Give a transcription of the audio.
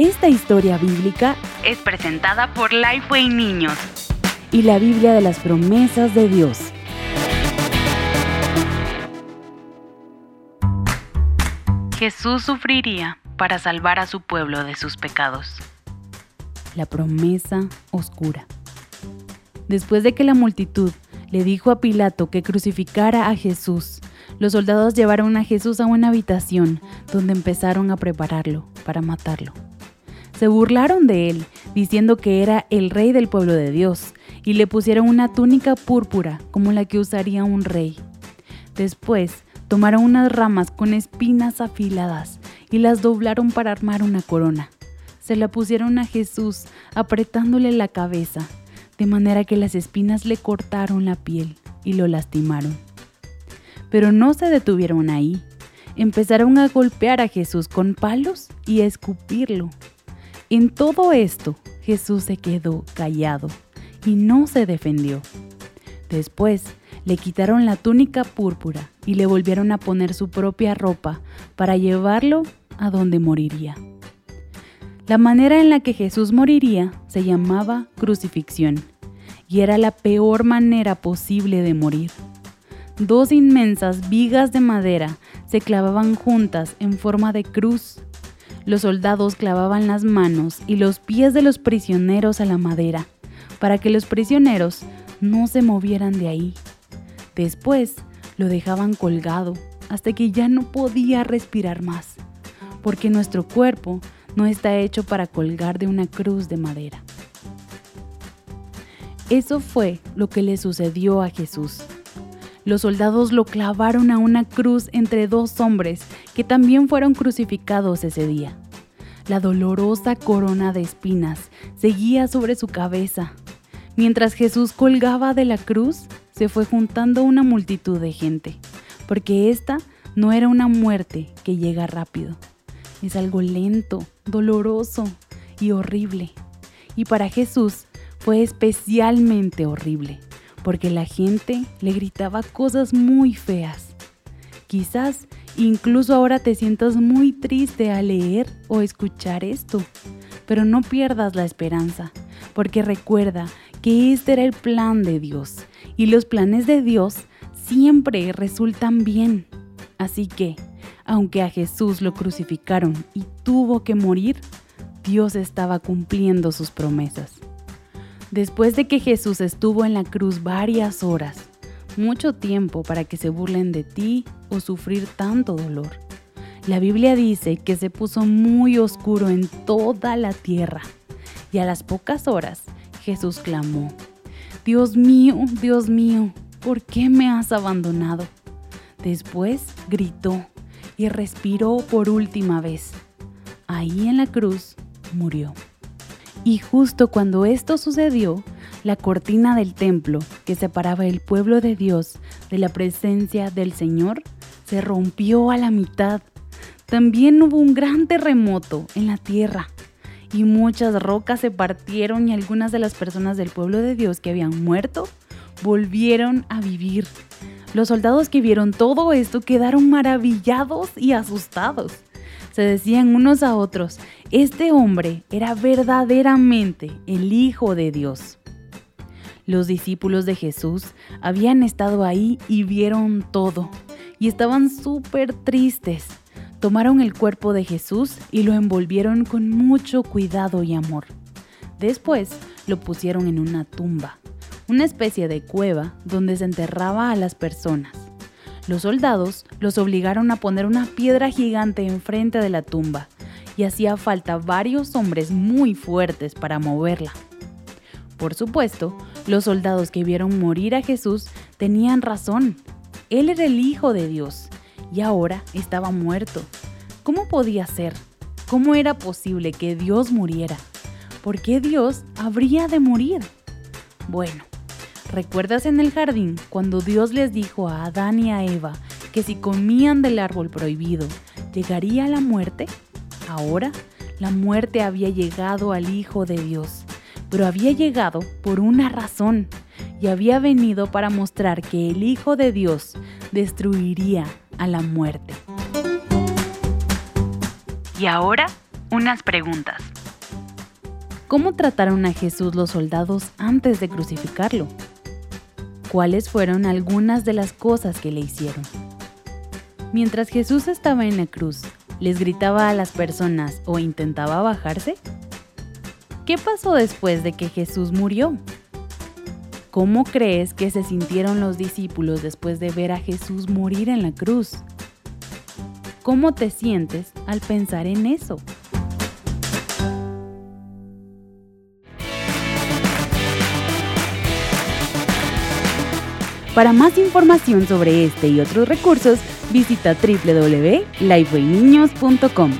Esta historia bíblica es presentada por Lifeway Niños y la Biblia de las promesas de Dios. Jesús sufriría para salvar a su pueblo de sus pecados. La promesa oscura. Después de que la multitud le dijo a Pilato que crucificara a Jesús, los soldados llevaron a Jesús a una habitación donde empezaron a prepararlo para matarlo. Se burlaron de él, diciendo que era el rey del pueblo de Dios, y le pusieron una túnica púrpura como la que usaría un rey. Después, tomaron unas ramas con espinas afiladas y las doblaron para armar una corona. Se la pusieron a Jesús, apretándole la cabeza, de manera que las espinas le cortaron la piel y lo lastimaron. Pero no se detuvieron ahí. Empezaron a golpear a Jesús con palos y a escupirlo. En todo esto, Jesús se quedó callado y no se defendió. Después, le quitaron la túnica púrpura y le volvieron a poner su propia ropa para llevarlo a donde moriría. La manera en la que Jesús moriría se llamaba crucifixión y era la peor manera posible de morir. Dos inmensas vigas de madera se clavaban juntas en forma de cruz los soldados clavaban las manos y los pies de los prisioneros a la madera, para que los prisioneros no se movieran de ahí. Después lo dejaban colgado hasta que ya no podía respirar más, porque nuestro cuerpo no está hecho para colgar de una cruz de madera. Eso fue lo que le sucedió a Jesús. Los soldados lo clavaron a una cruz entre dos hombres también fueron crucificados ese día. La dolorosa corona de espinas seguía sobre su cabeza. Mientras Jesús colgaba de la cruz, se fue juntando una multitud de gente, porque esta no era una muerte que llega rápido. Es algo lento, doloroso y horrible. Y para Jesús fue especialmente horrible porque la gente le gritaba cosas muy feas. Quizás incluso ahora te sientas muy triste al leer o escuchar esto, pero no pierdas la esperanza, porque recuerda que este era el plan de Dios y los planes de Dios siempre resultan bien. Así que, aunque a Jesús lo crucificaron y tuvo que morir, Dios estaba cumpliendo sus promesas. Después de que Jesús estuvo en la cruz varias horas, mucho tiempo para que se burlen de ti o sufrir tanto dolor. La Biblia dice que se puso muy oscuro en toda la tierra y a las pocas horas Jesús clamó, Dios mío, Dios mío, ¿por qué me has abandonado? Después gritó y respiró por última vez. Ahí en la cruz murió. Y justo cuando esto sucedió, la cortina del templo que separaba el pueblo de Dios de la presencia del Señor se rompió a la mitad. También hubo un gran terremoto en la tierra y muchas rocas se partieron y algunas de las personas del pueblo de Dios que habían muerto volvieron a vivir. Los soldados que vieron todo esto quedaron maravillados y asustados se decían unos a otros, este hombre era verdaderamente el Hijo de Dios. Los discípulos de Jesús habían estado ahí y vieron todo, y estaban súper tristes. Tomaron el cuerpo de Jesús y lo envolvieron con mucho cuidado y amor. Después lo pusieron en una tumba, una especie de cueva donde se enterraba a las personas. Los soldados los obligaron a poner una piedra gigante enfrente de la tumba y hacía falta varios hombres muy fuertes para moverla. Por supuesto, los soldados que vieron morir a Jesús tenían razón. Él era el Hijo de Dios y ahora estaba muerto. ¿Cómo podía ser? ¿Cómo era posible que Dios muriera? ¿Por qué Dios habría de morir? Bueno, ¿Recuerdas en el jardín cuando Dios les dijo a Adán y a Eva que si comían del árbol prohibido llegaría la muerte? Ahora la muerte había llegado al Hijo de Dios, pero había llegado por una razón y había venido para mostrar que el Hijo de Dios destruiría a la muerte. Y ahora Unas preguntas. ¿Cómo trataron a Jesús los soldados antes de crucificarlo? ¿Cuáles fueron algunas de las cosas que le hicieron? Mientras Jesús estaba en la cruz, ¿les gritaba a las personas o intentaba bajarse? ¿Qué pasó después de que Jesús murió? ¿Cómo crees que se sintieron los discípulos después de ver a Jesús morir en la cruz? ¿Cómo te sientes al pensar en eso? Para más información sobre este y otros recursos, visita www.lifewayniños.com.